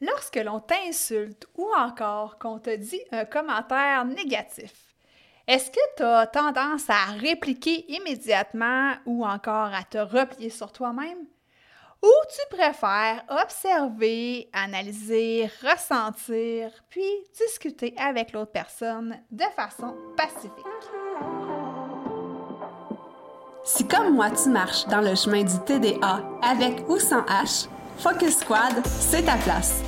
Lorsque l'on t'insulte ou encore qu'on te dit un commentaire négatif, est-ce que tu as tendance à répliquer immédiatement ou encore à te replier sur toi-même? Ou tu préfères observer, analyser, ressentir, puis discuter avec l'autre personne de façon pacifique? Si comme moi tu marches dans le chemin du TDA avec ou sans H, Focus Squad, c'est ta place.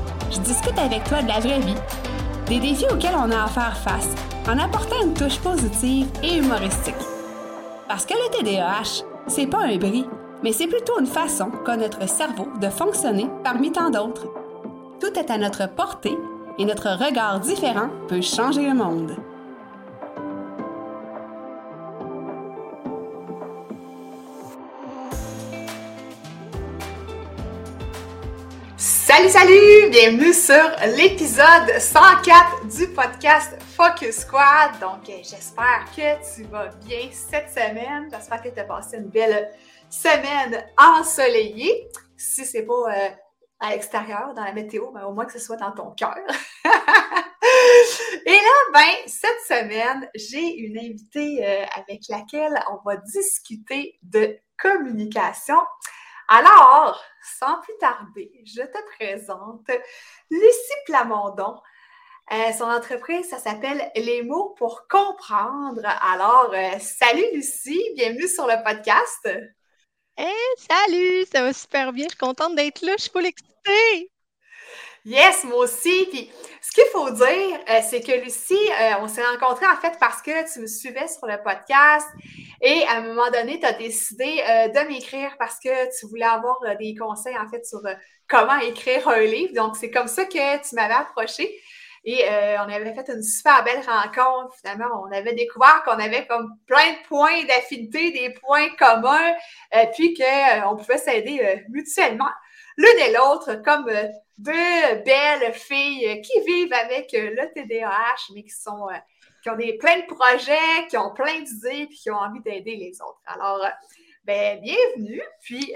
Je discute avec toi de la vraie vie, des défis auxquels on a à faire face, en apportant une touche positive et humoristique. Parce que le TDAH, c'est pas un bris, mais c'est plutôt une façon qu'a notre cerveau de fonctionner parmi tant d'autres. Tout est à notre portée et notre regard différent peut changer le monde. Salut, salut! Bienvenue sur l'épisode 104 du podcast Focus Squad. Donc, euh, j'espère que tu vas bien cette semaine. J'espère que tu as passé une belle semaine ensoleillée. Si c'est pas euh, à l'extérieur, dans la météo, mais au moins que ce soit dans ton cœur. Et là, ben, cette semaine, j'ai une invitée euh, avec laquelle on va discuter de communication. Alors, sans plus tarder, je te présente Lucie Plamondon. Euh, son entreprise, ça s'appelle Les mots pour comprendre. Alors, euh, salut Lucie, bienvenue sur le podcast. Hey, salut, ça va super bien. Je suis contente d'être là. Je suis full excitée. Yes, moi aussi. Puis, ce qu'il faut dire, euh, c'est que Lucie, on s'est rencontrés en fait parce que tu me suivais sur le podcast et à un moment donné, tu as décidé euh, de m'écrire parce que tu voulais avoir des conseils en fait sur comment écrire un livre. Donc, c'est comme ça que tu m'avais approché. Et on avait fait une super belle rencontre. Finalement, on avait découvert qu'on avait comme plein de points d'affinité, des points communs, puis qu'on pouvait s'aider mutuellement l'une et l'autre comme euh, deux belles filles qui vivent avec euh, le TDAH, mais qui sont euh, qui ont des, plein de projets, qui ont plein d'idées, puis qui ont envie d'aider les autres. Alors, ben, bienvenue. Puis,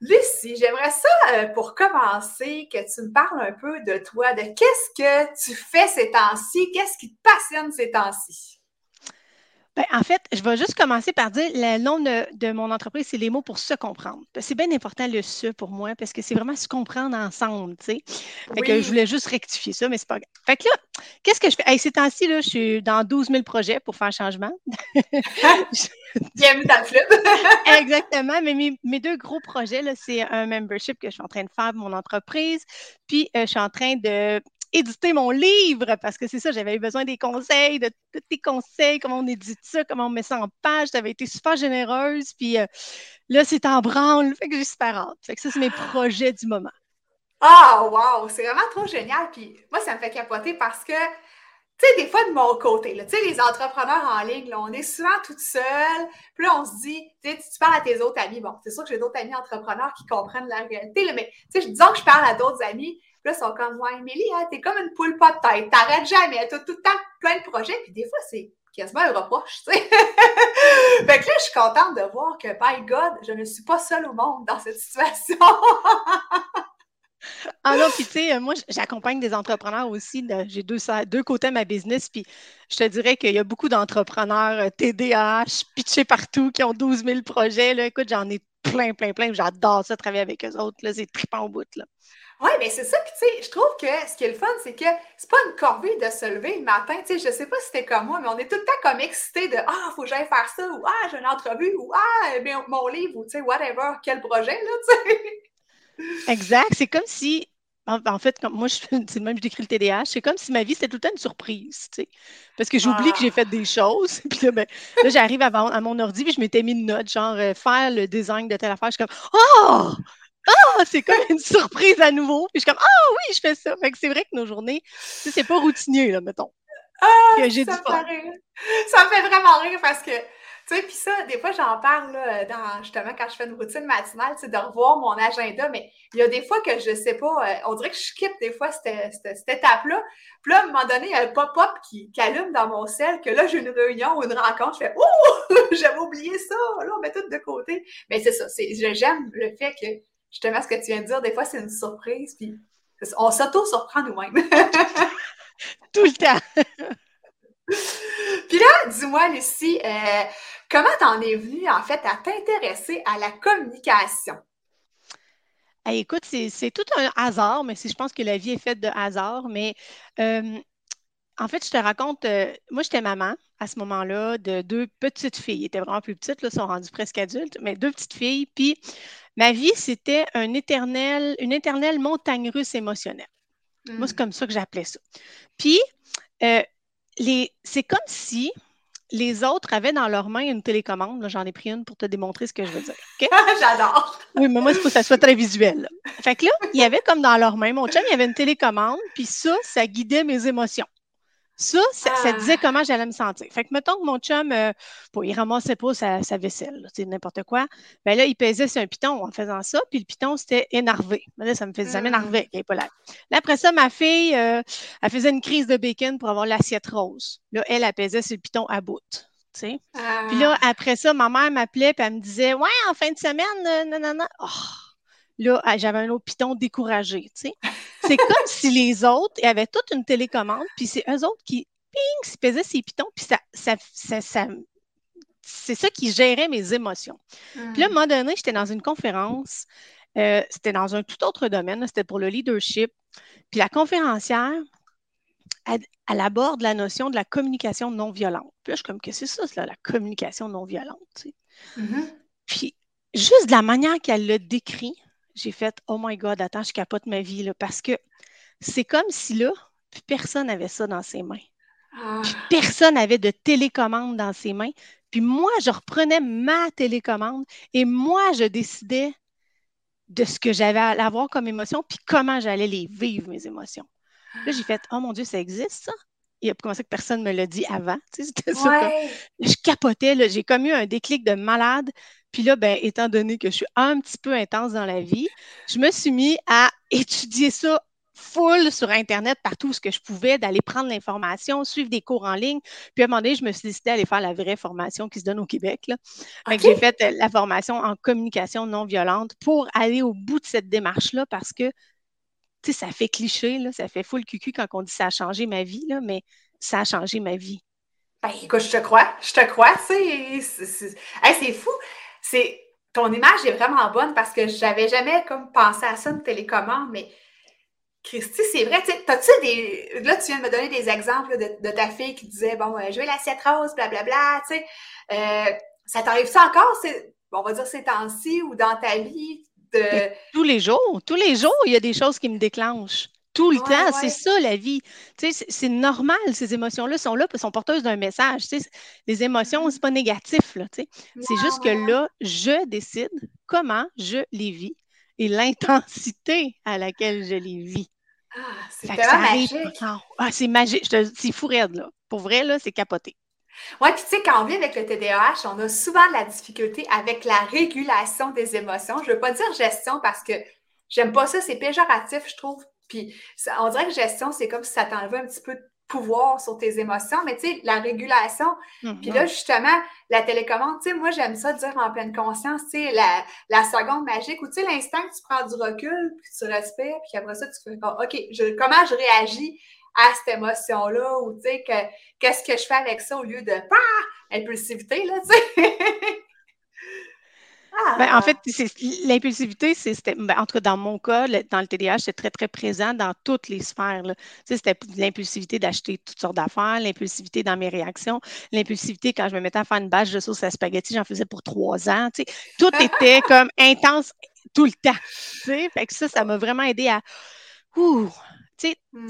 Lucie, j'aimerais ça, pour commencer, que tu me parles un peu de toi, de qu'est-ce que tu fais ces temps-ci, qu'est-ce qui te passionne ces temps-ci? Ben, en fait, je vais juste commencer par dire le nom de, mon entreprise, c'est les mots pour se comprendre. C'est bien important le se pour moi parce que c'est vraiment se comprendre ensemble, tu sais. Fait que je voulais juste rectifier ça, mais c'est pas grave. Fait que là, qu'est-ce que je fais? ces temps-ci, là, je suis dans 12 000 projets pour faire changement. Bienvenue dans le club. Exactement. Mais mes, deux gros projets, là, c'est un membership que je suis en train de faire pour mon entreprise. Puis, euh, je suis en train de éditer mon livre parce que c'est ça, j'avais eu besoin des conseils, de tous tes conseils, comment on édite ça, comment on met ça en page. Tu avais été super généreuse. Puis euh, là, c'est en branle. Fait que j'ai super hâte. Fait que ça, c'est mes projets du moment. Ah, wow! C'est vraiment trop génial. Puis moi, ça me fait capoter parce que, tu sais, des fois, de mon côté, tu sais, les entrepreneurs en ligne, on est souvent toute seule. Puis là, on se dit, tu sais, tu parles à tes autres amis. Bon, c'est sûr que j'ai d'autres amis entrepreneurs qui comprennent la réalité, là, mais tu sais, disons que je parle à d'autres amis là, ils sont comme, ouais, Émilie, hein, t'es comme une poule pas de tête. T'arrêtes jamais. T'as tout le temps plein de projets. Puis des fois, c'est quasiment un reproche, tu sais. fait que là, je suis contente de voir que, by God, je ne suis pas seule au monde dans cette situation. ah non, puis tu sais, moi, j'accompagne des entrepreneurs aussi. J'ai deux, côtés de ma business, puis je te dirais qu'il y a beaucoup d'entrepreneurs TDAH, euh, pitchés partout, qui ont 12 000 projets. Là. Écoute, j'en ai plein, plein, plein. J'adore ça, travailler avec eux autres. C'est trippant au bout. Là. Oui, mais c'est ça. Puis, tu sais, je trouve que ce qui est le fun, c'est que c'est pas une corvée de se lever le matin. Tu sais, je sais pas si c'était comme moi, mais on est tout le temps comme excité de Ah, faut que j'aille faire ça, ou Ah, j'ai une entrevue, ou Ah, mon livre, ou tu sais, whatever, quel projet, là, tu sais. Exact. C'est comme si. En, fait, comme moi, c'est le même, je décris le TDAH, c'est comme si ma vie, c'était tout le temps une surprise, tu sais. Parce que j'oublie que j'ai fait des choses. Puis là, ben, là j'arrive à, à, mon ordi, puis je m'étais mis une note, genre, euh, faire le design de telle affaire. Je suis comme, oh! Ah, c'est comme une surprise à nouveau. Puis je suis comme, ah oui, je fais ça. Fait que c'est vrai que nos journées, c'est pas routinier, là, mettons. Ah, ça, me fait ça me fait vraiment rire parce que tu sais, puis ça, des fois, j'en parle là, dans, justement quand je fais une routine matinale, c'est de revoir mon agenda, mais il y a des fois que je sais pas, euh, on dirait que je skippe des fois cette, cette, étape-là. Puis là, à un moment donné, il y a un pop-up qui, qui, allume dans mon sel, que là, j'ai une réunion ou une rencontre, je fais « Oh! J'avais oublié ça! » Là, on met tout de côté. Mais c'est ça, j'aime le fait que, justement, ce que tu viens de dire, des fois, c'est une surprise, puis on s'auto-surprend nous-mêmes. tout le temps! Puis là, dis-moi, Lucie, euh, comment t'en es venue, en fait, à t'intéresser à la communication? écoute, c'est tout un hasard, mais si je pense que la vie est faite de hasard, mais euh, en fait, je te raconte, euh, moi, j'étais maman à ce moment-là de deux petites filles. Elles étaient vraiment plus petites, là, sont rendues presque adultes, mais deux petites filles. Puis ma vie, c'était un éternel, une éternelle montagne russe émotionnelle. Moi, c'est hmm. comme ça que j'appelais ça. Puis, c'est comme si les autres avaient dans leurs mains une télécommande. J'en ai pris une pour te démontrer ce que je veux dire. J'adore. Oui, mais moi, il faut que ça soit très visuel. Fait que là, il y avait comme dans leurs mains, mon chum, il y avait une télécommande, puis ça, ça guidait mes émotions. Ça, ça, ah. disait comment j'allais me sentir. Fait que mettons que mon chum, euh, bon, il ramassait pas sa, vaisselle, c'est n'importe quoi. Ben là, il pesait sur un piton en faisant ça, puis le piton, c'était énervé. Ben là, ça me faisait, ça m'énervait qu'il pas là. Là, après ça, ma fille, euh, elle faisait une crise de bacon pour avoir l'assiette rose. Là, elle, elle pesait sur le piton à bout. Ah. Puis là, après ça, ma mère m'appelait, puis elle me disait Ouais, en fin de semaine, non, non, non. Oh, là, ah, j'avais un autre piton découragé. C'est comme si les autres avaient toute une télécommande, puis c'est eux autres qui, ping, se faisaient ces pitons, puis ça, ça, ça, c'est ça qui gérait mes émotions. Puis là, à un moment donné, j'étais dans une conférence, euh, c'était dans un tout autre domaine, c'était pour le leadership. Puis la conférencière, elle, aborde la notion de la communication non violente. Puis là, je suis comme, qu'est-ce que c'est ça, la communication non violente? Tu sais? Puis juste de la manière qu'elle le décrit, j'ai fait Oh my God, attends, je capote ma vie là, parce que c'est comme si là, personne n'avait ça dans ses mains. Ah. personne n'avait de télécommande dans ses mains. Puis moi, je reprenais ma télécommande et moi, je décidais de ce que j'avais à avoir comme émotion, puis comment j'allais les vivre, mes émotions. Là, j'ai fait Oh mon Dieu, ça existe, ça? Il a commencé que personne ne me l'a dit avant. C'était ça. je capotais, j'ai comme eu un déclic de malade. Puis là, ben, étant donné que je suis un petit peu intense dans la vie, je me suis mis à étudier ça full sur Internet partout ce que je pouvais, d'aller prendre l'information, suivre des cours en ligne. Puis à un moment donné, je me suis décidé d'aller faire la vraie formation qui se donne au Québec. Là. J'ai fait euh, la formation en communication non violente pour aller au bout de cette démarche-là parce que, tu ça fait cliché, là, ça fait full cucu quand on dit ça a changé ma vie, là, mais ça a changé ma vie. Ben, écoute, je te crois, je te crois, c'est, c'est fou c'est ton image est vraiment bonne parce que j'avais jamais comme pensé à ça, une télécommande, mais Christy, c'est vrai, t'as-tu des. Là, tu viens de me donner des exemples de, ta fille qui disait Bon, euh, je veux l'assiette rose, blablabla, tu sais. Euh, ça t'arrive ça encore, on va dire ces temps-ci ou dans ta vie de. Tous les jours, tous les jours, il y a des choses qui me déclenchent tout le temps. C'est ça la vie. C'est normal, ces émotions-là sont là, sont porteuses d'un message. Les émotions, c'est pas négatif. C'est juste que là, je décide comment je les vis et l'intensité à laquelle je les vis. Ah, c'est magique. Ah, c'est magique. C'est fou raide, là. Pour vrai, là, c'est capoté. Oui, puis tu sais, quand on vit avec le TDAH, on a souvent de la difficulté avec la régulation des émotions. Je ne veux pas dire gestion parce que j'aime pas ça, c'est péjoratif, je trouve. Puis on dirait que gestion, c'est comme si ça t'enlevait un petit peu de pouvoir sur tes émotions, mais tu sais, la régulation, puis là, justement, la télécommande, tu sais, moi, j'aime ça dire en pleine conscience, tu sais, la, la, seconde magique, ou tu sais, l'instant que tu prends du recul, puis tu respires, puis après ça, tu fais, OK, je, comment je réagis à cette émotion-là, ou tu sais, qu'est-ce que je fais avec ça au lieu de, bah, impulsivité, là, tu sais. Ben, en fait, l'impulsivité, c'était, ben, en tout cas, dans mon cas, dans le TDAH, c'est très, très présent dans toutes les sphères. C'était l'impulsivité d'acheter toutes sortes d'affaires, l'impulsivité dans mes réactions, l'impulsivité quand je me mettais à faire une bâche de sauce à spaghetti, j'en faisais pour trois ans. Tout était comme intense tout le temps. Fait que ça, ça m'a vraiment aidé à tu sais, hmm.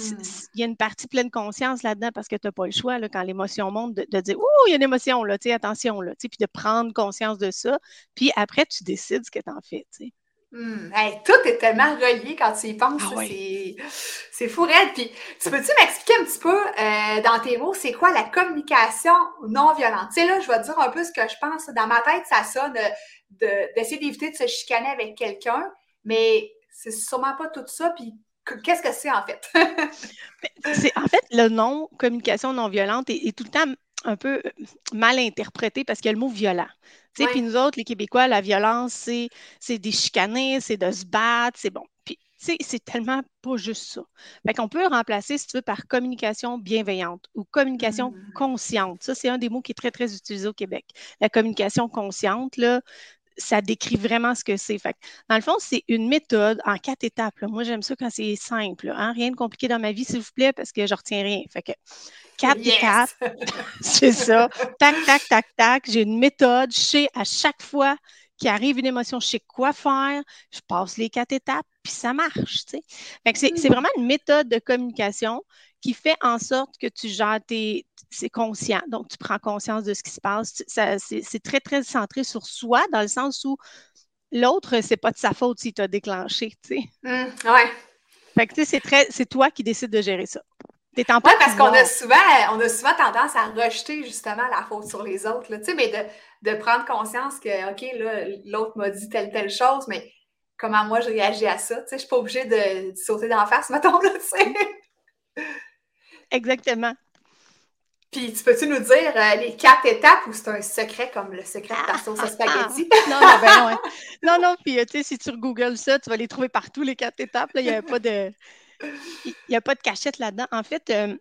il y a une partie pleine conscience là-dedans parce que tu n'as pas le choix quand l'émotion monte de, dire Ouh, il y a une émotion, là, tu sais, attention, là, puis de prendre conscience de ça. Puis après, tu décides ce que tu en fais. Tu sais. Hmm. tout est tellement relié quand tu y penses. Ah c'est fou, Red. Puis, tu peux-tu m'expliquer un petit peu euh, dans tes mots, c'est quoi la communication non violente? Tu sais, là, je vais te dire un peu ce que je pense. Dans ma tête, ça sonne d'essayer d'éviter de se chicaner avec quelqu'un, mais c'est sûrement pas tout ça. Puis, qu'est-ce que c'est en fait? c'est en fait le nom communication non violente est, tout le temps un peu euh, mal interprété parce qu'il y a le mot violent. Puis nous autres, les Québécois, la violence, c'est, c'est des chicaner, c'est de se battre, c'est bon. Puis, c'est tellement pas juste ça. Fait qu'on peut remplacer, si tu veux, par communication bienveillante ou communication mmh. consciente. Ça, c'est un des mots qui est très, très utilisé au Québec. La communication consciente, là, ça décrit vraiment ce que c'est. Fait dans le fond, c'est une méthode en quatre étapes. Moi, j'aime ça quand c'est simple. Hein. Rien de compliqué dans ma vie, s'il vous plaît, parce que je retiens rien. Fait que quatre étapes, c'est ça. Tac, tac, tac, tac. J'ai une méthode. Je sais à chaque fois qu'il arrive une émotion, je sais quoi faire. Je passe les quatre étapes, puis ça marche. c'est, c'est vraiment une méthode de communication qui fait en sorte que tu gères tes. C'est conscient. Donc, tu prends conscience de ce qui se passe. c'est très, très centré sur soi, dans le sens où l'autre, c'est pas de sa faute s'il t'a déclenché. Tu sais. Mmh, ouais. Fait que, c'est très, c'est toi qui décides de gérer ça. Oui, parce qu'on a souvent, on a souvent tendance à rejeter justement la faute sur les autres. Là, mais de, de, prendre conscience que, OK, là, l'autre m'a dit telle, telle chose, mais comment moi je réagis à ça? Je ne suis pas obligée de, de sauter d'en face, mettons, là, tu sais. Exactement. Puis, tu peux-tu nous dire euh, les quatre étapes ou c'est un secret comme le secret de ta sauce à spaghetti? non, non, ben ouais. non, non, puis tu sais, si tu googles ça, tu vas les trouver partout, les quatre étapes. Il n'y a pas de. Il a pas de cachette là-dedans. En fait, euh,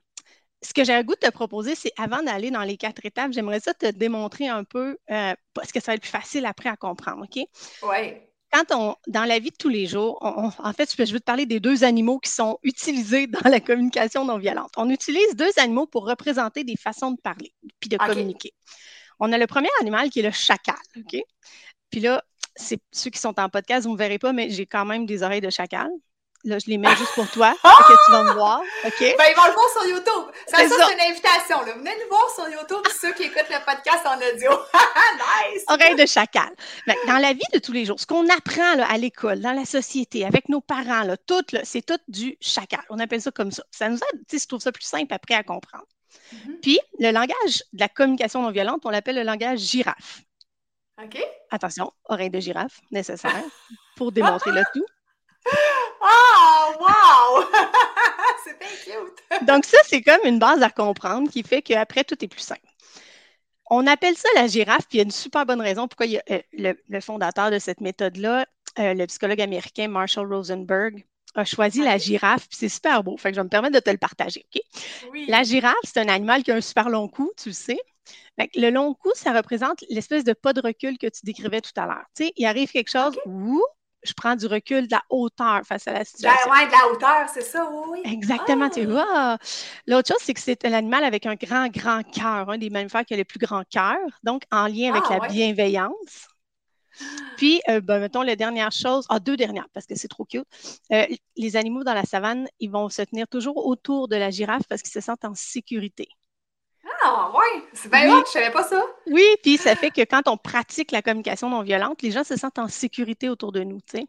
ce que j'ai un goût de te proposer, c'est avant d'aller dans les quatre étapes, j'aimerais ça te démontrer un peu, euh, parce que ça va être plus facile après à comprendre, OK? Oui quand on, dans la vie de tous les jours, en fait, je veux te parler des deux animaux qui sont utilisés dans la communication non violente. On utilise deux animaux pour représenter des façons de parler puis de communiquer. On a le premier animal qui est le chacal, OK? Puis là, c'est ceux qui sont en podcast, vous ne me verrez pas, mais j'ai quand même des oreilles de chacal. Là, je les mets juste pour toi, pour que tu vas me voir. OK? Ben, ils vont le voir sur YouTube. Ça, ça, c'est une invitation. Là. Venez nous voir sur YouTube, ceux qui écoutent le podcast en audio. nice! Oreille de chacal. dans la vie de tous les jours, ce qu'on apprend là, à l'école, dans la société, avec nos parents, là, tout, c'est tout du chacal. On appelle ça comme ça. Ça nous aide, tu sais, je trouve ça plus simple après à comprendre. Mm-hmm. Puis, le langage de la communication non violente, on l'appelle le langage girafe. OK. Attention, oreille de girafe, nécessaire, pour démontrer le tout. Oh, wow! c'est bien cute! Donc, ça, c'est comme une base à comprendre qui fait qu'après, tout est plus simple. On appelle ça la girafe, puis il y a une super bonne raison pourquoi il y a, euh, le, fondateur de cette méthode-là, euh, le psychologue américain Marshall Rosenberg, a choisi la girafe, puis c'est super beau. Fait que je vais me permettre de te le partager, OK? La girafe, c'est un animal qui a un super long cou, tu le sais. le long cou, ça représente l'espèce de pas de recul que tu décrivais tout à l'heure. Tu sais, il arrive quelque chose, ouh, je prends du recul, de la hauteur face à la situation. Ben ouais, de la hauteur, c'est ça, oui. Exactement, tu ah! vois. L'autre chose, c'est que c'est un animal avec un grand, grand cœur, un des mammifères qui a le plus grand cœur, donc en lien avec ah, la bienveillance. Puis, euh, ben, mettons, la dernière chose, ah, deux dernières, parce que c'est trop cute. Euh, les animaux dans la savane, ils vont se tenir toujours autour de la girafe parce qu'ils se sentent en sécurité. Ah, oui, c'est bien oui. je savais pas ça. Oui, puis ça fait que quand on pratique la communication non violente, les gens se sentent en sécurité autour de nous, tu sais.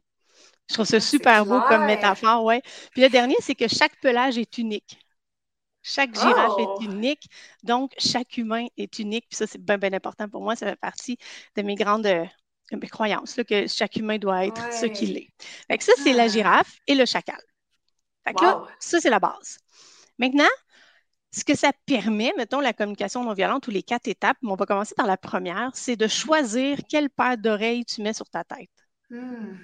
Je trouve ça super beau comme métaphore, ouais. Puis le dernier, c'est que chaque pelage est unique. Chaque girafe est oh! unique, donc chaque humain est unique. Puis ça, c'est bien, bien important pour moi. Ça fait partie de mes grandes euh, croyances, que chaque humain doit être ce qu'il est. Fait que ça, c'est la ah! girafe et le chacal. Fait que là, ça, c'est la base. Maintenant, ce que ça permet, mettons, la communication non violente ou les quatre étapes, on va commencer par la première, c'est de choisir quelle paire d'oreilles tu mets sur ta tête. Hmm.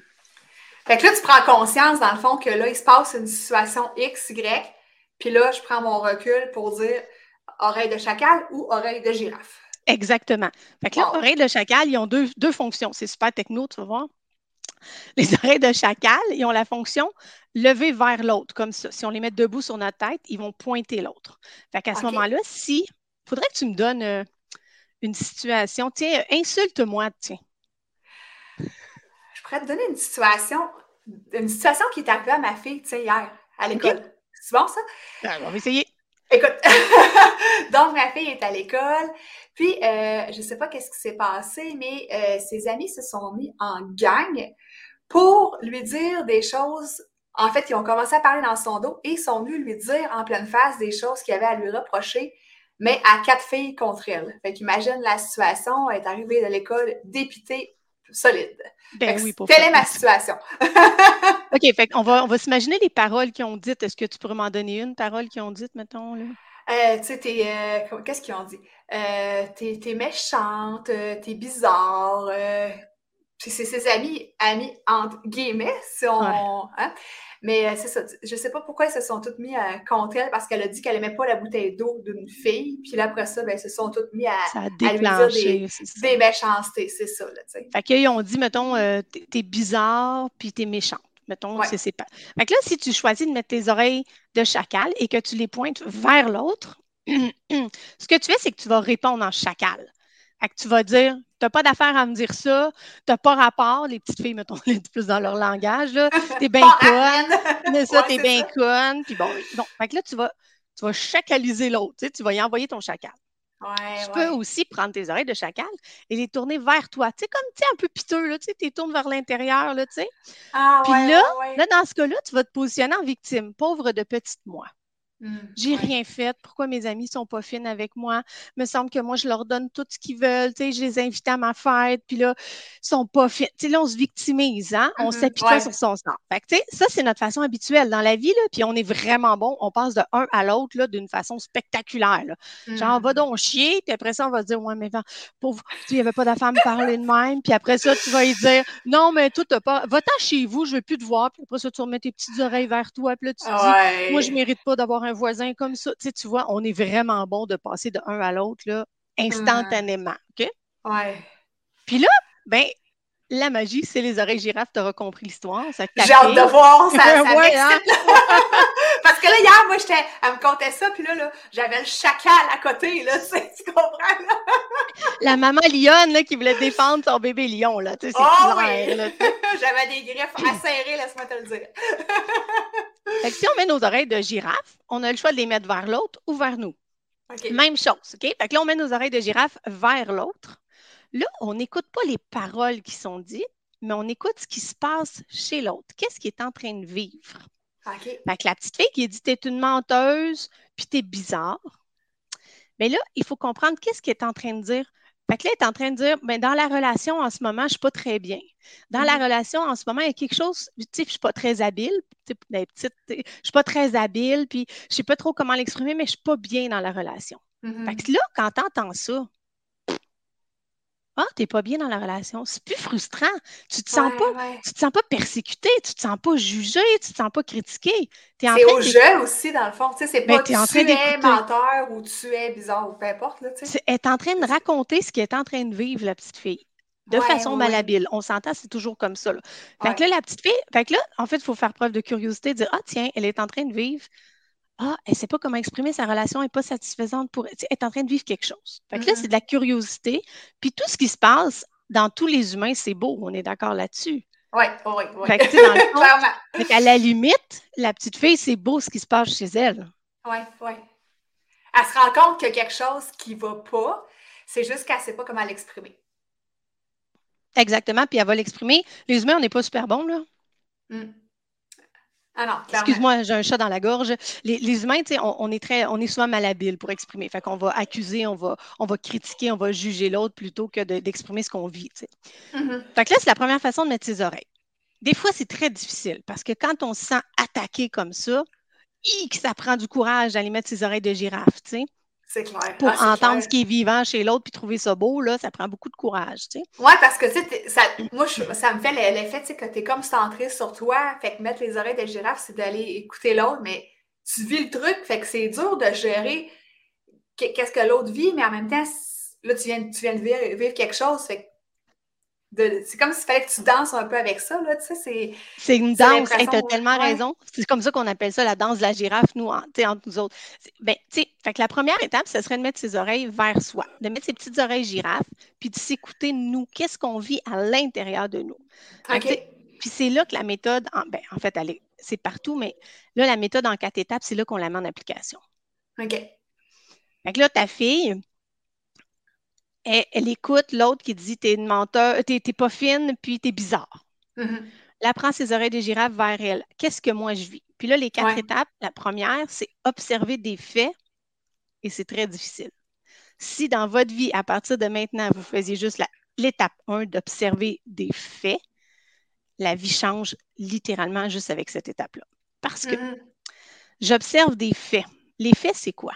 Fait que là, tu prends conscience, dans le fond, que là, il se passe une situation X, Y, puis là, je prends mon recul pour dire oreille de chacal ou oreille de girafe. Exactement. Fait que là, oreille de chacal, ils ont deux, deux fonctions. C'est super techno, tu vas voir. Les oreilles de chacal, ils ont la fonction lever vers l'autre, comme ça. Si on les met debout sur notre tête, ils vont pointer l'autre. Fait qu'à ce moment-là, si, il faudrait que tu me donnes euh, une situation. Tiens, insulte-moi, tiens. Je pourrais te donner une situation, une situation qui est arrivée à ma fille, tiens, hier, à l'école. C'est bon, ça? Ben, on va essayer. Écoute, donc ma fille est à l'école, puis euh, je ne sais pas qu'est-ce qui s'est passé, mais euh, ses amis se sont mis en gang pour lui dire des choses. En fait, ils ont commencé à parler dans son dos et ils sont venus lui dire en pleine face des choses qu'il avait à lui reprocher, mais à quatre filles contre elle. Fait qu'imagine la situation, elle est arrivée de l'école dépitée, solide. Ben oui, pour Telle est ma situation. OK, fait qu'on va, on va s'imaginer les paroles qu'ils ont dites. Est-ce que tu pourrais m'en donner une parole qu'ils ont dite, mettons? Là? Euh, tu sais, t'es. euh, Qu'est-ce qu'ils ont dit? Euh, t'es, méchante, t'es bizarre. c'est ses amis, amis entre guillemets, si on. Ouais. hein? Mais c'est ça. Je sais pas pourquoi ils se sont tous mis contre elle parce qu'elle a dit qu'elle aimait pas la bouteille d'eau d'une fille. Puis là, après ça, ben, ils se sont tous mis à, à lui dire des, c'est ça. des méchancetés. C'est ça, là, tu sais. Fait qu'ils ont dit, mettons, t'es bizarre puis t'es méchante. Mettons, Ouais. c'est c'est pas. Fait que là, si tu choisis de mettre tes oreilles de chacal et que tu les pointes vers l'autre, ce que tu fais, c'est que tu vas répondre en chacal. Fait que tu vas dire, t'as pas d'affaire à me dire ça, t'as pas rapport, les petites filles, mettons, les plus dans leur langage, là, t'es bien conne, mais ça, Ouais, t'es bien conne, puis bon, bon. Fait que là, tu vas, tu vas chacaliser l'autre, tu sais, tu vas y envoyer ton chacal. Ouais, Tu ouais. peux aussi prendre tes oreilles de chacal et les tourner vers toi. Tu sais, comme tu un peu piteux, là, tu sais, les tournes vers l'intérieur, là, tu sais. Ah, Puis ouais, là. Là, dans ce cas-là, tu vas te positionner en victime, pauvre de petite moi. Hmm, J'ai ouais. rien fait. Pourquoi mes amis sont pas fines avec moi? me semble que moi, je leur donne tout ce qu'ils veulent. Tu sais, je les invite à ma fête, puis là, ils sont pas fines. Tu sais, là, on se victimise, hein? On Mhm, s'apitoie ouais. sur son sort. Fait que, tu sais, ça, c'est notre façon habituelle dans la vie, là, puis on est vraiment bon. On passe de un à l'autre, là, d'une façon spectaculaire, là. Genre, Hmm. va donc chier, puis après ça, on va se dire, ouais, mais va- pauvre, tu n'avais pas d'affaire à me parler de même. Puis après ça, tu vas lui dire, non, mais toi, t'as pas, va-t'en chez vous, je veux plus te voir. Puis après ça, tu remets tes petites oreilles vers toi. Puis là, tu te dis, Ouais. moi, je mérite pas d'avoir un voisin comme ça. Tu sais, tu vois, on est vraiment bon de passer de un à l'autre, là, instantanément. OK? Ouais. Puis là, ben, la magie, c'est les oreilles girafes, t'auras compris l'histoire. Ça J'ai hâte de voir, ça, ça Ouais, hein? Parce que là, hier, moi, j'étais, elle me contait ça, puis là, là j'avais le chacal à côté, là, tu comprends, là? La maman lionne, là, qui voulait défendre son bébé lion, là. Tu sais, c'est Oh, clair, oui! là, tu sais. j'avais des griffes acérées, laisse-moi te le dire. Fait que si on met nos oreilles de girafe, on a le choix de les mettre vers l'autre ou vers nous. Même chose, OK? Fait que là, on met nos oreilles de girafe vers l'autre. Là, on n'écoute pas les paroles qui sont dites, mais on écoute ce qui se passe chez l'autre. Qu'est-ce qu'il est en train de vivre? OK. Fait que la petite fille qui dit T'es une menteuse, puis t'es bizarre. Mais là, il faut comprendre qu'est-ce qu'elle est en train de dire. Fait que là, elle est en train de dire ben, Dans la relation en ce moment, je ne suis pas très bien. Dans la Mhm. relation en ce moment, il y a quelque chose, tu sais, je ne suis pas très habile. Je ne suis pas très habile, puis je ne sais pas trop comment l'exprimer, mais je ne suis pas bien dans la relation. Mhm. Fait que là, quand tu entends ça, ah, t'es pas bien dans la relation. C'est plus frustrant. Tu te sens Ouais, pas, ouais. tu te sens pas persécuté, tu te sens pas jugé, tu te sens pas critiqué. C'est au jeu aussi, dans le fond. Tu sais, c'est pas en tu train es menteur ou tu es bizarre ou peu importe, là, tu sais. Elle est en train de raconter ce qu'elle est en train de vivre, la petite fille. De Ouais, façon malhabile. On s'entend, c'est toujours comme ça. Là. Fait Ouais. que là, la petite fille, fait que là, en fait, il faut faire preuve de curiosité, dire Ah, tiens, elle est en train de vivre. Ah, elle ne sait pas comment exprimer sa relation, elle n'est pas satisfaisante pour elle. Elle est en train de vivre quelque chose. Fait que là, Mhm. c'est de la curiosité. Puis tout ce qui se passe dans tous les humains, c'est beau. On est d'accord là-dessus. Oui, oui, oui. Fait que, dans le qu'à la limite, la petite fille, c'est beau ce qui se passe chez elle. Oui, oui. Elle se rend compte qu'il y a quelque chose qui ne va pas. C'est juste qu'elle ne sait pas comment l'exprimer. Exactement. Puis elle va l'exprimer. Les humains, on n'est pas super bons, là. Hmm. Ah. Excuse-moi, j'ai un chat dans la gorge. Les, les humains, on, on est très, on est souvent malhabiles pour exprimer. Fait qu'on va accuser, on va, on va critiquer, on va juger l'autre plutôt que de- d'exprimer ce qu'on vit. Mhm. Fait que là, c'est la première façon de mettre ses oreilles. Des fois, c'est très difficile parce que quand on se sent attaqué comme ça, ça prend du courage d'aller mettre ses oreilles de girafe, tu sais, C'est clair. pour Ah, entendre clair. ce qui est vivant chez l'autre puis trouver ça beau, là, ça prend beaucoup de courage, tu sais. Oui, parce que, tu sais, t'es- ça, moi, je- ça me fait l'effet, tu sais, que tu es comme centré sur toi. Fait que mettre les oreilles de girafe, c'est d'aller écouter l'autre, mais tu vis le truc. Fait que c'est dur de gérer que- qu'est-ce que l'autre vit, mais en même temps, là, tu viens, tu viens de vivre, vivre quelque chose. Fait que c'est comme s'il fallait que tu danses un peu avec ça, là, tu sais, c'est... C'est une danse. tu as tellement ouais. raison. C'est comme ça qu'on appelle ça la danse de la girafe, nous, en- tu sais, entre nous autres. Ben, tu sais, fait que la première étape, ce serait de mettre ses oreilles vers soi, de mettre ses petites oreilles girafes, puis de s'écouter, nous, qu'est-ce qu'on vit à l'intérieur de nous. OK. Puis c'est là que la méthode, en, ben, en fait, elle est- c'est partout, mais là, la méthode en quatre étapes, c'est là qu'on la met en application. OK. Fait que là, ta fille, elle, elle écoute l'autre qui dit T'es une menteur, t'es t'es pas fine, puis t'es bizarre. Mhm. elle prend ses oreilles de girafe vers elle. Qu'est-ce que moi je vis? Puis là, les quatre Ouais. étapes, la première, c'est observer des faits et c'est très difficile. Si dans votre vie, à partir de maintenant, vous faisiez juste la- l'étape 1 d'observer des faits, la vie change littéralement juste avec cette étape-là. Parce que Mhm. j'observe des faits. Les faits, c'est quoi?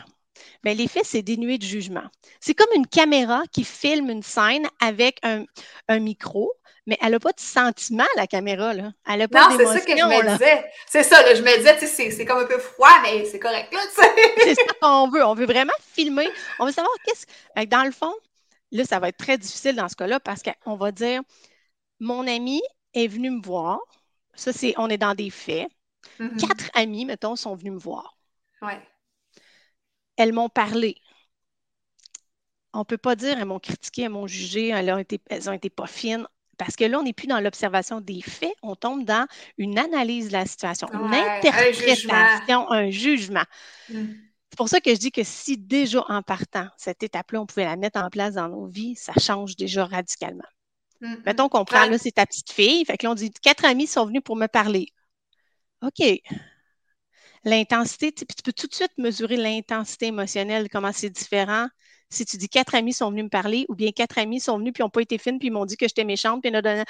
Bien, les faits, c'est dénué de jugement. C'est comme une caméra qui filme une scène avec un, un micro, mais elle n'a pas de sentiment, la caméra. Là. Elle pas Non, c'est ça que je me là. disais. C'est ça, là, je me disais, tu sais, c'est- comme un peu froid, mais c'est correct, là, tu sais. C'est ça qu'on veut. On veut vraiment filmer. On veut savoir qu'est-ce que Dans le fond, là, ça va être très difficile dans ce cas-là parce qu'on va dire mon ami est venu me voir. Ça, c'est on est dans des faits. Mhm. Quatre amis, mettons, sont venus me voir. Ouais. Elles m'ont parlé. On ne peut pas dire elles m'ont critiqué, elles m'ont jugé, elles ont été, elles ont été pas fines. Parce que là, on n'est plus dans l'observation des faits, on tombe dans une analyse de la situation, une un interprétation, un jugement. Mhm. C'est pour ça que je dis que si déjà en partant, cette étape-là, on pouvait la mettre en place dans nos vies, ça change déjà radicalement. Mhm. Mettons qu'on prend, Ouais. là, c'est ta petite fille. Fait que là, on dit quatre amis sont venus pour me parler. OK. L'intensité, tu tu peux tout de suite mesurer l'intensité émotionnelle, comment c'est différent. Si tu dis quatre amis sont venus me parler, ou bien quatre amis sont venus puis n'ont pas été fines, puis ils m'ont dit que j'étais méchante, puis là, là,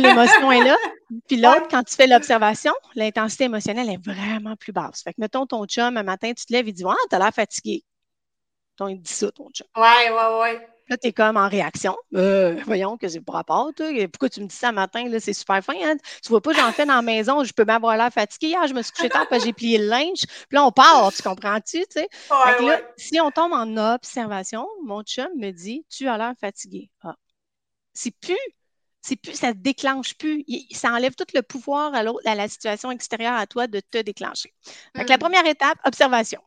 l'émotion est là. Puis l'autre, quand tu fais l'observation, l'intensité émotionnelle est vraiment plus basse. Fait que, mettons, ton chum, un matin, tu te lèves, il dit Ah, t'as l'air fatigué. Donc, il dit ça, ton chum. Ouais, ouais, ouais. Là, tu es comme en réaction. Euh, voyons que c'est pas rapport. Pourquoi tu me dis ça matin? Là, c'est super fin. Hein? Tu vois pas, j'en fais dans la maison, je peux m'avoir l'air fatiguée. Ah, je me suis couchée tard parce que j'ai plié le linge. Puis là, on part, tu comprends-tu? Ouais, si on tombe en observation, mon chum me dit Tu as l'air fatigué. Ah. C'est plus. C'est plus, ça ne déclenche plus. Il- ça enlève tout le pouvoir à, à la situation extérieure à toi de te déclencher. Que la Mhm. première étape, observation.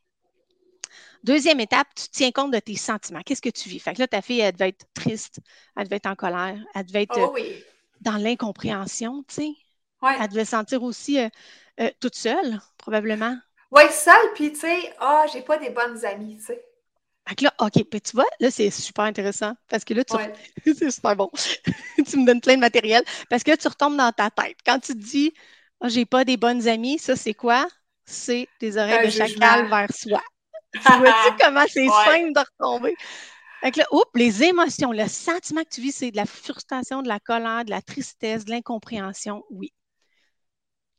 Deuxième étape, tu tiens compte de tes sentiments. Qu'est-ce que tu vis? Fait que là, ta fille, elle devait être triste, elle devait être en colère, elle devait être Oh euh, oui. dans l'incompréhension, tu sais. Ouais. Elle devait se sentir aussi euh, euh, toute seule, probablement. Ouais, seule, puis tu sais, ah, j'ai pas des bonnes amies, tu sais. Fait que là, OK, puis tu vois, là, c'est super intéressant parce que là, tu Ouais. c'est super bon. tu me donnes plein de matériel parce que là, tu retombes dans ta tête. Quand tu te dis, Ah, j'ai pas des bonnes amies, ça, c'est quoi? C'est des oreilles Un de chacal vers soi. Tu vois-tu comment c'est Ouais. simple de retomber? Fait que là, oups, les émotions, le sentiment que tu vis, c'est de la frustration, de la colère, de la tristesse, de l'incompréhension, oui.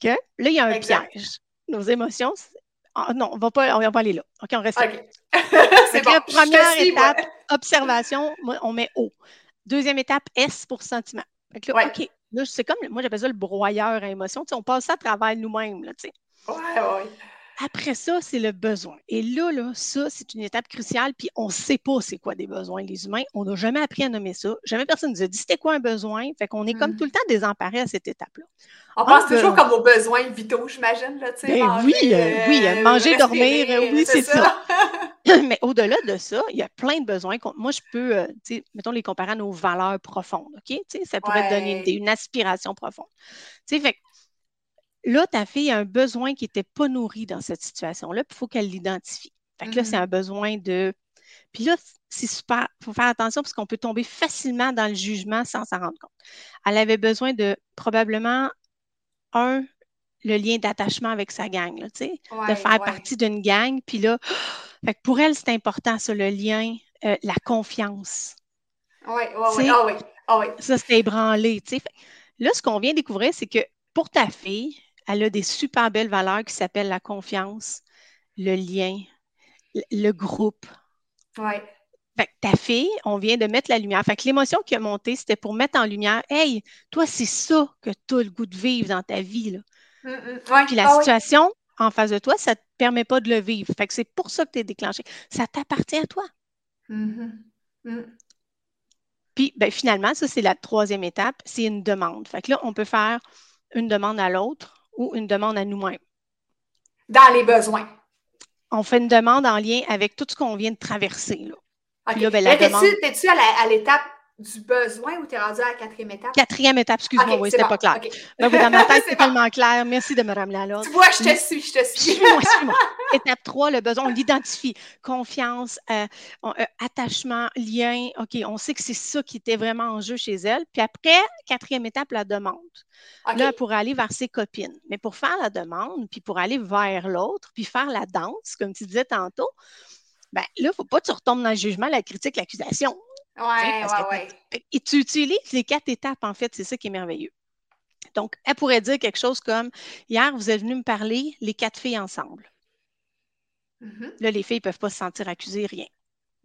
OK? Là, il y a un Exact. piège. Nos émotions, ah, non, on va pas, on va pas aller là. OK, on reste là. OK. Fait c'est bon. la première suis, étape, observation, moi, on met O. Deuxième étape, S pour sentiment. Fait que là, Ouais. OK, là, c'est comme, moi, j'appelle ça le broyeur à émotion. On passe ça à travers nous-mêmes, là, tu sais. Ouais, ouais. Après ça, c'est le besoin. Et là, là, ça, c'est une étape cruciale, puis on ne sait pas c'est quoi des besoins, les humains. On n'a jamais appris à nommer ça. Jamais personne ne nous a dit c'était quoi un besoin. Fait qu'on est comme Mhm. tout le temps désemparé à cette étape-là. On Ah, pense toujours ben- comme aux besoins vitaux, j'imagine, là, tu sais. Ben oui, euh, oui, euh, manger, dormir, respirer, euh, oui, c'est ça. Mais au-delà de ça, il y a plein de besoins. Moi, je peux, euh, tu sais, mettons, les comparer à nos valeurs profondes, OK? Tu sais, ça pourrait te donner une, une aspiration profonde. Tu sais, fait là, ta fille a un besoin qui n'était pas nourri dans cette situation-là, puis il faut qu'elle l'identifie. Fait que là, c'est Mhm. un besoin de... Puis là, c'est super. Il faut faire attention parce qu'on peut tomber facilement dans le jugement sans s'en rendre compte. Elle avait besoin de probablement, un, le lien d'attachement avec sa gang, là, tu sais de Ouais, faire ouais. partie d'une gang. Puis là, fait que pour elle, c'est important, ça, le lien, euh, la confiance. Ouais, ouais, ouais. Ah oui, ah oui. Ça, c'est ébranlé. Là, ce qu'on vient découvrir, c'est que pour ta fille, elle a des super belles valeurs qui s'appellent la confiance, le lien, le- groupe. Ouais. Fait que ta fille, on vient de mettre la lumière. Fait que l'émotion qui a monté, c'était pour mettre en lumière, hey, toi, c'est ça que tu as le goût de vivre dans ta vie. Là. Mm, mm. Ouais. Puis la Ah oui. situation en face de toi, ça ne te permet pas de le vivre. Fait que c'est pour ça que tu es déclenché. Ça t'appartient à toi. Mhm. Mm. Puis ben, finalement, ça, c'est la troisième étape, c'est une demande. Fait que là, on peut faire une demande à l'autre ou une demande à nous-mêmes. Dans les besoins. On fait une demande en lien avec tout ce qu'on vient de traverser. Là. OK. Puis là, ben, Là, demande- t'es-tu à l'étape du besoin ou tu es rendu à la quatrième étape? Quatrième étape, excuse-moi, oui, c'était pas clair. Dans ma tête, c'est tellement clair. Merci de me ramener à. Tu vois, je te suis, je te suis. Suis-moi, suis-moi. Étape 3, le besoin, on l'identifie. Confiance, euh, euh, attachement, lien. OK, on sait que c'est ça qui était vraiment en jeu chez elle. Puis après, quatrième étape, la demande. Là, pour aller vers ses copines. Mais pour faire la demande, puis pour aller vers l'autre, puis faire la danse, comme tu disais tantôt, ben là, il ne faut pas que tu retombes dans le jugement, la critique, l'accusation. Oui, oui, oui. Et tu utilises les quatre étapes, en fait, c'est ça qui est merveilleux. Donc, elle pourrait dire quelque chose comme Hier, vous êtes venu me parler, les quatre filles ensemble. Mm-hmm. Là, les filles ne peuvent pas se sentir accusées, rien.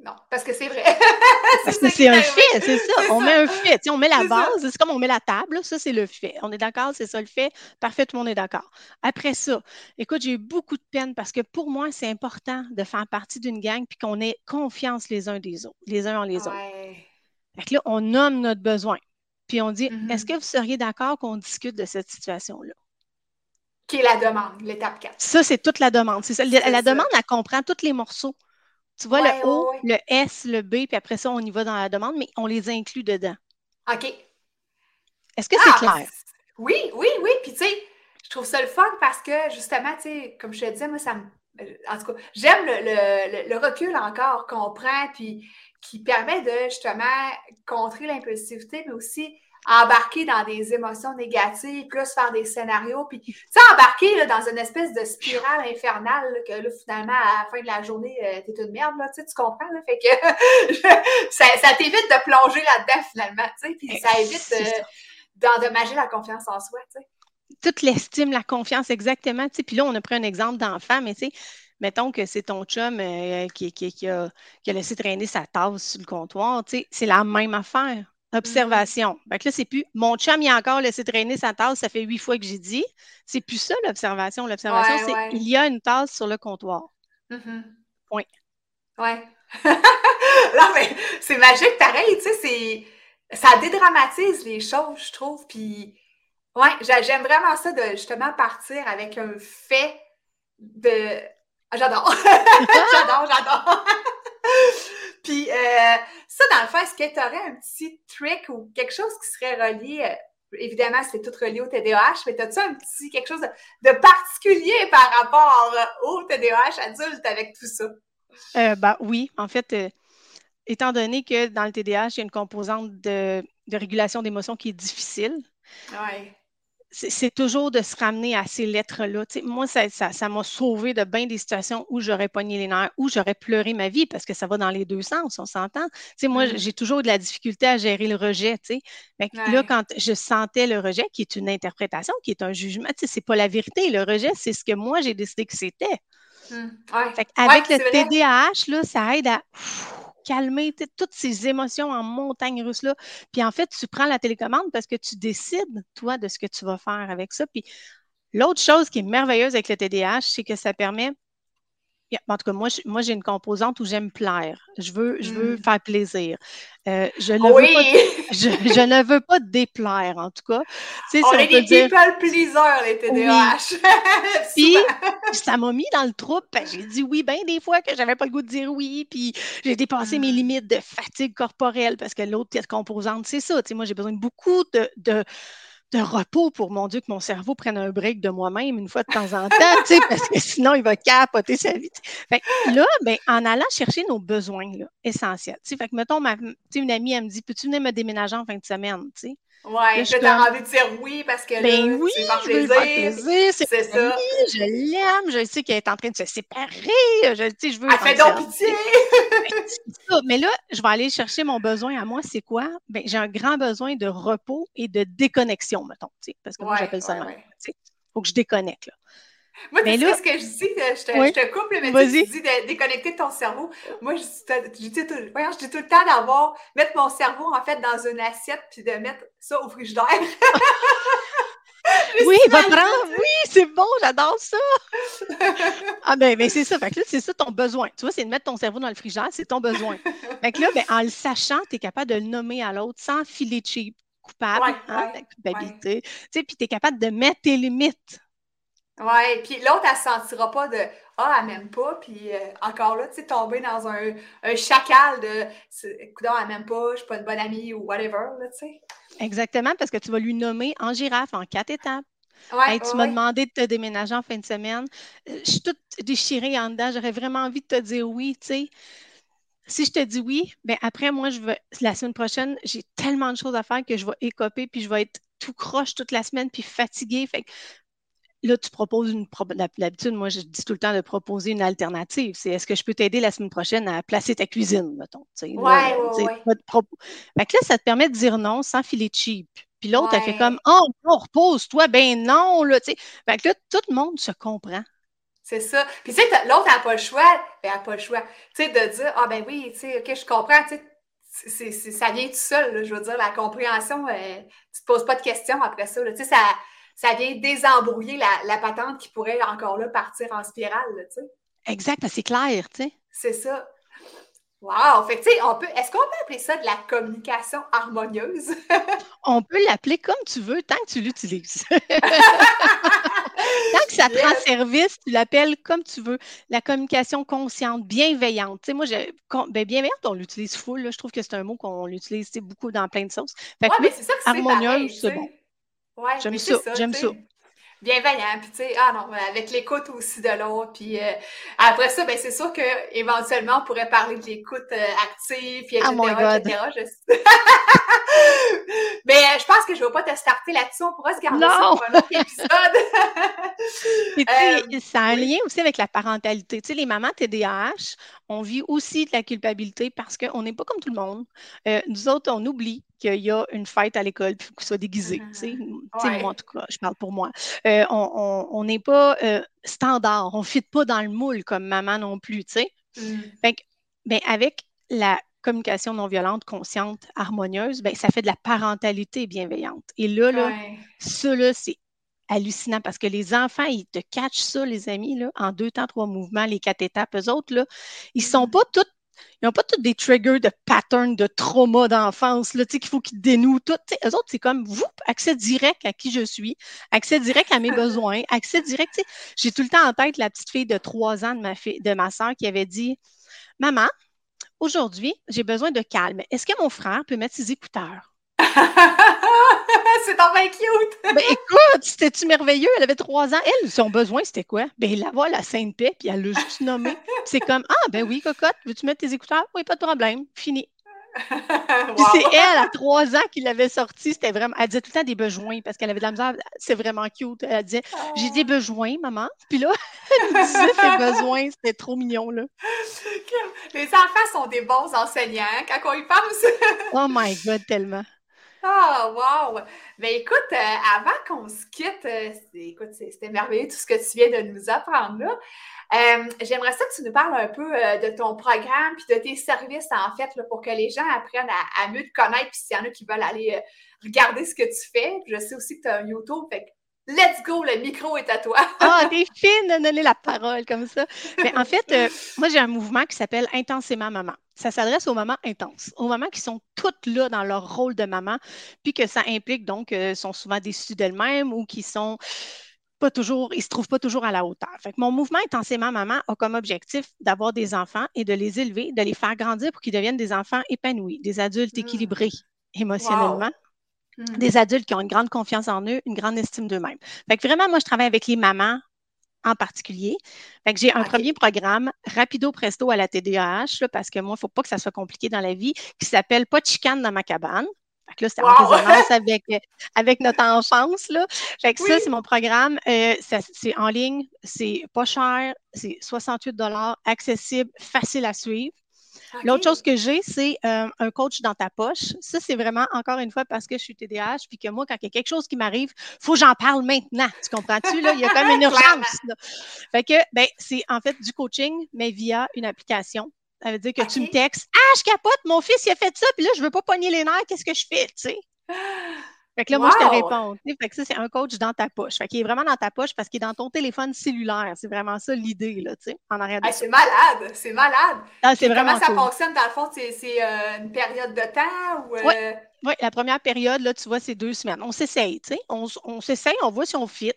Non, parce que c'est vrai. parce que c'est un fait, c'est ça. On met un fait. on met la base, c'est comme on met la table, ça, c'est le fait. On est d'accord, c'est ça le fait. Parfait, tout le monde est d'accord. Après ça, écoute, j'ai eu beaucoup de peine parce que pour moi, c'est important de faire partie d'une gang puis qu'on ait confiance les uns des autres, les uns en les autres. Fait là, on nomme notre besoin. Puis on dit, est-ce mm-hmm. que vous seriez d'accord qu'on discute de cette situation-là? Qui est la demande, l'étape 4. Ça, c'est toute la demande. C'est ça. La, demande, elle comprend tous les morceaux. Tu vois le O, le S, le B, puis après ça, on y va dans la demande, mais on les inclut dedans. OK. Est-ce que c'est ah, clair? Oui, oui, oui. Puis, tu sais, je trouve ça le fun parce que, justement, tu sais, comme je te disais, moi, ça me. En tout cas, j'aime le, recul encore qu'on prend, puis qui permet de, justement, contrer l'impulsivité, mais aussi embarquer dans des émotions négatives, plus faire des scénarios, puis tu sais, embarquer dans une espèce de spirale infernale que là, finalement, à la fin de la journée, euh, t'es une merde, là, tu comprends, là, fait que ça, t'évite de plonger là-dedans finalement, tu sais, puis ça évite d'endommager la confiance en soi, tu sais. Toute l'estime, la confiance, exactement, puis là, on a pris un exemple d'enfant, mais tu sais, mettons que c'est ton chum euh, qui, qui, a, qui, a, laissé traîner sa tasse sur le comptoir, tu sais, c'est la même affaire. Mm-hmm. Observation. là, c'est plus mon chum, il a encore laissé traîner sa tasse, ça fait huit fois que j'ai dit. C'est plus ça, l'observation. L'observation, c'est il y a une tasse sur le comptoir. Mm-hmm. Point. Ouais. non, mais c'est magique, pareil, tu sais, Ça dédramatise les choses, je trouve. Puis, ouais, j'aime vraiment ça de justement partir avec un fait de. Ah, j'adore! j'adore, j'adore! Puis, euh, ça, dans le fond, est-ce que tu aurais un petit trick ou quelque chose qui serait relié? Euh, évidemment, c'est tout relié au TDAH, mais as-tu un petit quelque chose de, particulier par rapport euh, au TDAH adulte avec tout ça? ben, oui, en fait, étant donné que dans le TDAH, il y a une composante de, de régulation d'émotions qui est difficile. Ouais c'est toujours de se ramener à ces lettres-là. moi, ça m'a ça, sauvé de bien des situations où j'aurais pogné les nerfs, où j'aurais pleuré ma vie, parce que ça va dans les deux sens, on s'entend. Moi, mm. j'ai toujours de la difficulté à gérer le rejet. Là, quand je sentais le rejet, qui est une interprétation, qui est un jugement, c'est pas la vérité. Le rejet, c'est ce que moi, j'ai décidé que c'était. Mm. Avec le TDAH, là, ça aide à calmer toutes ces émotions en montagne russe-là. Puis en fait, tu prends la télécommande parce que tu décides, toi, de ce que tu vas faire avec ça. Puis l'autre chose qui est merveilleuse avec le TDAH, c'est que ça permet en tout cas, moi, moi j'ai une composante où j'aime plaire. Je veux, je veux hmm. faire plaisir. Euh, je, ne veux pas, je, ne veux pas déplaire, en tout cas. on est des people pleasers, les TDAH. puis, ça m'a mis dans le troupe. J'ai dit oui bien des fois que j'avais pas le goût de dire oui. Puis, j'ai dépassé mes hmm. limites de fatigue corporelle parce que l'autre composante, c'est ça. moi, j'ai besoin de beaucoup de, de de repos pour, mon Dieu, que mon cerveau prenne un break de moi-même une fois de temps en temps, parce que sinon, il va capoter sa vie. Fait là, ben, en allant chercher nos besoins là, essentiels, fait que, mettons, ma, une amie, elle me dit, peux-tu venir me déménager en fin de semaine, tu sais? Ouais, je t'as envie de dire oui parce que ben oui, c'est par plaisir. C'est ça. je l'aime, je sais qu'elle est en train de se séparer. Je, tu sais, je veux. Elle fait donc pitié. Ben, mais là, je vais aller chercher mon besoin à moi. C'est quoi? Ben, j'ai un grand besoin de repos et de déconnexion, mettons. Parce que moi, j'appelle ça ouais, Il faut que je déconnecte. Là. Moi, tu sais ce que je dis, je te, je te coupe, mais tu dis de déconnecter ton cerveau. Moi, je, dis tout, je dis tout le temps d'avoir, mettre mon cerveau, en fait, dans une assiette, puis de mettre ça au frigidaire. oui, va prendre. Oui, c'est bon, j'adore ça. ah ben, ben c'est ça. Fait que là, c'est ça ton besoin. Tu vois, c'est de mettre ton cerveau dans le frigidaire, c'est ton besoin. fait que là, ben, en le sachant, tu es capable de le nommer à l'autre sans filer cheap, coupable, hein, culpabilité. Tu sais, puis tu es capable de mettre tes limites. Oui, puis l'autre, elle ne se sentira pas de ah, elle m'aime pas, puis euh, encore là, tu sais, tomber dans un, chacal de écoute, elle m'aime pas, je suis pas une bonne amie ou whatever, là, tu sais. Exactement, parce que tu vas lui nommer en girafe en quatre étapes. Ouais, tu m'as demandé de te déménager en fin de semaine. Euh, je suis toute déchirée en dedans. J'aurais vraiment envie de te dire oui, tu sais. Si je te dis oui, bien après, moi, je vais, la semaine prochaine, j'ai tellement de choses à faire que je vais écoper, puis je vais être tout croche toute la semaine, puis fatiguée. Fait là, tu proposes une. D'habitude, moi, je dis tout le temps de proposer une alternative. C'est est-ce que je peux t'aider la semaine prochaine à placer ta cuisine, mettons. Oui, oui, oui. Fait que là, ça te permet de dire non sans filer cheap. Puis l'autre, elle fait comme Oh, non, repose-toi. Ben non, là, tu sais. Fait que là, tout le monde se comprend. C'est ça. Puis, tu sais, l'autre n'a pas le choix. Ben, elle n'a pas le choix. Tu sais, de dire Ah, ben oui, tu sais, OK, je comprends. Tu sais, ça vient tout seul. je veux dire, la compréhension, euh, tu ne te poses pas de questions après ça. Tu sais, ça ça vient désembrouiller la, patente qui pourrait encore là partir en spirale, tu sais. Exact, c'est clair, tu sais. C'est ça. Wow! Fait tu sais, on peut, est-ce qu'on peut appeler ça de la communication harmonieuse? on peut l'appeler comme tu veux, tant que tu l'utilises. tant que ça te rend service, tu l'appelles comme tu veux. La communication consciente, bienveillante. Tu sais, moi, ben, bienveillante, on l'utilise full. Je trouve que c'est un mot qu'on utilise beaucoup dans plein de sauces. Fait mais c'est ça que harmonieuse, c'est bon. Ouais, j'aime ça, j'aime ça. Bienveillant, puis tu sais, ah non, avec l'écoute aussi de l'autre, puis euh, après ça, ben c'est sûr qu'éventuellement, on pourrait parler de l'écoute euh, active, puis etc., oh etc. Je... Mais euh, je pense que je ne vais pas te starter là-dessus, on pourra se garder ça pour un autre épisode. puis, ça a un lien aussi avec la parentalité. Tu sais, les mamans TDAH, on vit aussi de la culpabilité parce qu'on n'est pas comme tout le monde. nous autres, on oublie qu'il y a une fête à l'école puis qu'il soit déguisé. Moi, en tout cas, je parle pour moi. Euh, on n'est pas euh, standard, on ne fit pas dans le moule comme maman non plus. Mm. Ben, avec la communication non violente, consciente, harmonieuse, ben, ça fait de la parentalité bienveillante. Et là, là ça, c'est hallucinant parce que les enfants, ils te catchent ça, les amis, là, en deux temps, trois mouvements, les quatre étapes. Eux autres, là, ils ne sont mm. pas tous ils n'ont pas tous des triggers de patterns de trauma d'enfance, là, qu'il faut qu'ils dénouent tout. Eux autres, c'est comme, vous, accès direct à qui je suis, accès direct à mes besoins, accès direct. J'ai tout le temps en tête la petite fille de trois ans de ma, fille, de ma soeur qui avait dit, Maman, aujourd'hui, j'ai besoin de calme. Est-ce que mon frère peut mettre ses écouteurs? c'est en bien cute! ben écoute, c'était-tu merveilleux? Elle avait trois ans. Elle, son besoin, c'était quoi? Ben la voix, la Sainte Paix, puis elle l'a juste nommé. C'est comme Ah, ben oui, cocotte, veux-tu mettre tes écouteurs? Oui, pas de problème. Fini. C'est elle, à trois ans, qui l'avait sorti. C'était vraiment. Elle disait tout le temps des besoins parce qu'elle avait de la misère. C'est vraiment cute. Elle disait J'ai des ah. besoins, maman. Puis là, elle disait ses besoins. C'était trop mignon, là. Les enfants sont des bons enseignants quand on y pense. oh my God, tellement. Ah, wow! Ben écoute, euh, avant qu'on se quitte, euh, écoute, c'était merveilleux tout ce que tu viens de nous apprendre là. Euh, j'aimerais ça que tu nous parles un peu de ton programme puis de tes services, en fait, pour que les gens apprennent à, mieux te connaître. Puis s'il y en a qui veulent aller regarder ce que tu fais, je sais aussi que tu as un YouTube, fait Let's go, le micro est à toi. ah, t'es fine de donner la parole comme ça. Mais en fait, euh, moi, j'ai un mouvement qui s'appelle Intensément Maman. Ça s'adresse aux mamans intenses, aux mamans qui sont toutes là dans leur rôle de maman, puis que ça implique donc, euh, sont souvent déçues d'elles-mêmes ou qui sont pas toujours, ils se trouvent pas toujours à la hauteur. Fait que mon mouvement Intensément Maman a comme objectif d'avoir des enfants et de les élever, de les faire grandir pour qu'ils deviennent des enfants épanouis, des adultes mmh. équilibrés émotionnellement. Mm. des adultes qui ont une grande confiance en eux, une grande estime d'eux-mêmes. Fait que vraiment, moi, je travaille avec les mamans en particulier. Fait que j'ai un premier programme rapido presto à la TDAH, parce que moi, il ne faut pas que ça soit compliqué dans la vie, qui s'appelle Pas de chicane dans ma cabane. Fait que là, c'est en résonance avec, avec notre enfance. Là. Fait que ça, c'est mon programme. Euh, c'est en ligne, c'est pas cher, c'est 68 accessible, facile à suivre. L'autre chose que j'ai, c'est euh, un coach dans ta poche. Ça, c'est vraiment, encore une fois, parce que je suis TDAH, puis que moi, quand il y a quelque chose qui m'arrive, il faut que j'en parle maintenant. Tu comprends-tu? Là? Il y a comme une urgence. Là. Fait que, ben, c'est en fait du coaching, mais via une application. Ça veut dire que tu me textes Ah, je capote, mon fils, il a fait ça, puis là, je veux pas pogner les nerfs, qu'est-ce que je fais? Tu sais? Fait que là, moi, je te réponds. Fait que ça, c'est un coach dans ta poche. Fait qu'il est vraiment dans ta poche parce qu'il est dans ton téléphone cellulaire. C'est vraiment ça l'idée, là, tu sais, en arrière de C'est malade! C'est malade! Ah, c'est vraiment Comment ça fonctionne, dans le fond? C'est euh, une période de temps ou... Oui. Euh? la première période, là, tu vois, c'est deux semaines. On s'essaye, tu sais. On, on s'essaye, on voit si on fit.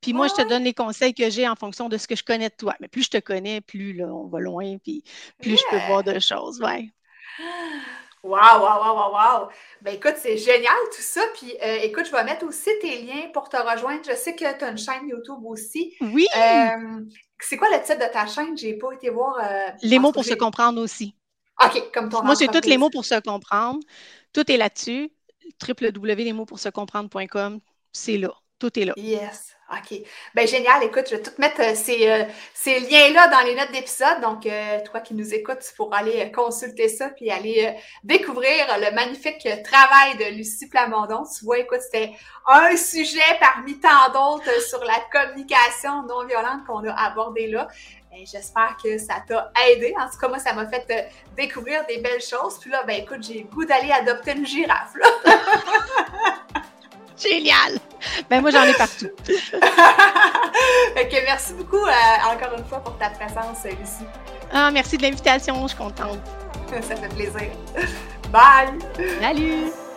Puis moi, je te donne les conseils que j'ai en fonction de ce que je connais de toi. Mais plus je te connais, plus là, on va loin, puis plus je peux voir de choses. Ouais. Wow, wow, wow, wow, wow. Ben écoute, c'est génial tout ça. Puis euh, écoute, je vais mettre aussi tes liens pour te rejoindre. Je sais que tu as une chaîne YouTube aussi. Oui. Euh, c'est quoi le titre de ta chaîne? J'ai pas été voir. Euh, les mots pour se comprendre aussi. OK, comme ton Moi, c'est tous les mots pour se comprendre. Tout est là-dessus. www.lesmotspourseComprendre.com, c'est là. Tout est là. Yes. OK. Ben génial. Écoute, je vais tout mettre euh, euh, ces, liens-là dans les notes d'épisode. Donc, euh, toi qui nous écoutes, tu pourras aller consulter ça puis aller découvrir le magnifique travail de Lucie Plamondon. Tu vois, écoute, c'était un sujet parmi tant d'autres sur la communication non violente qu'on a abordé là. Ben, j'espère que ça t'a aidé. En tout cas, moi, ça m'a fait découvrir des belles choses. Puis là, ben écoute, j'ai le goût d'aller adopter une girafe. Là. Génial! Ben moi, j'en ai partout. ok, merci beaucoup euh, encore une fois pour ta présence, Lucie. Ah, merci de l'invitation, je suis contente. Ça fait plaisir. Bye! Salut!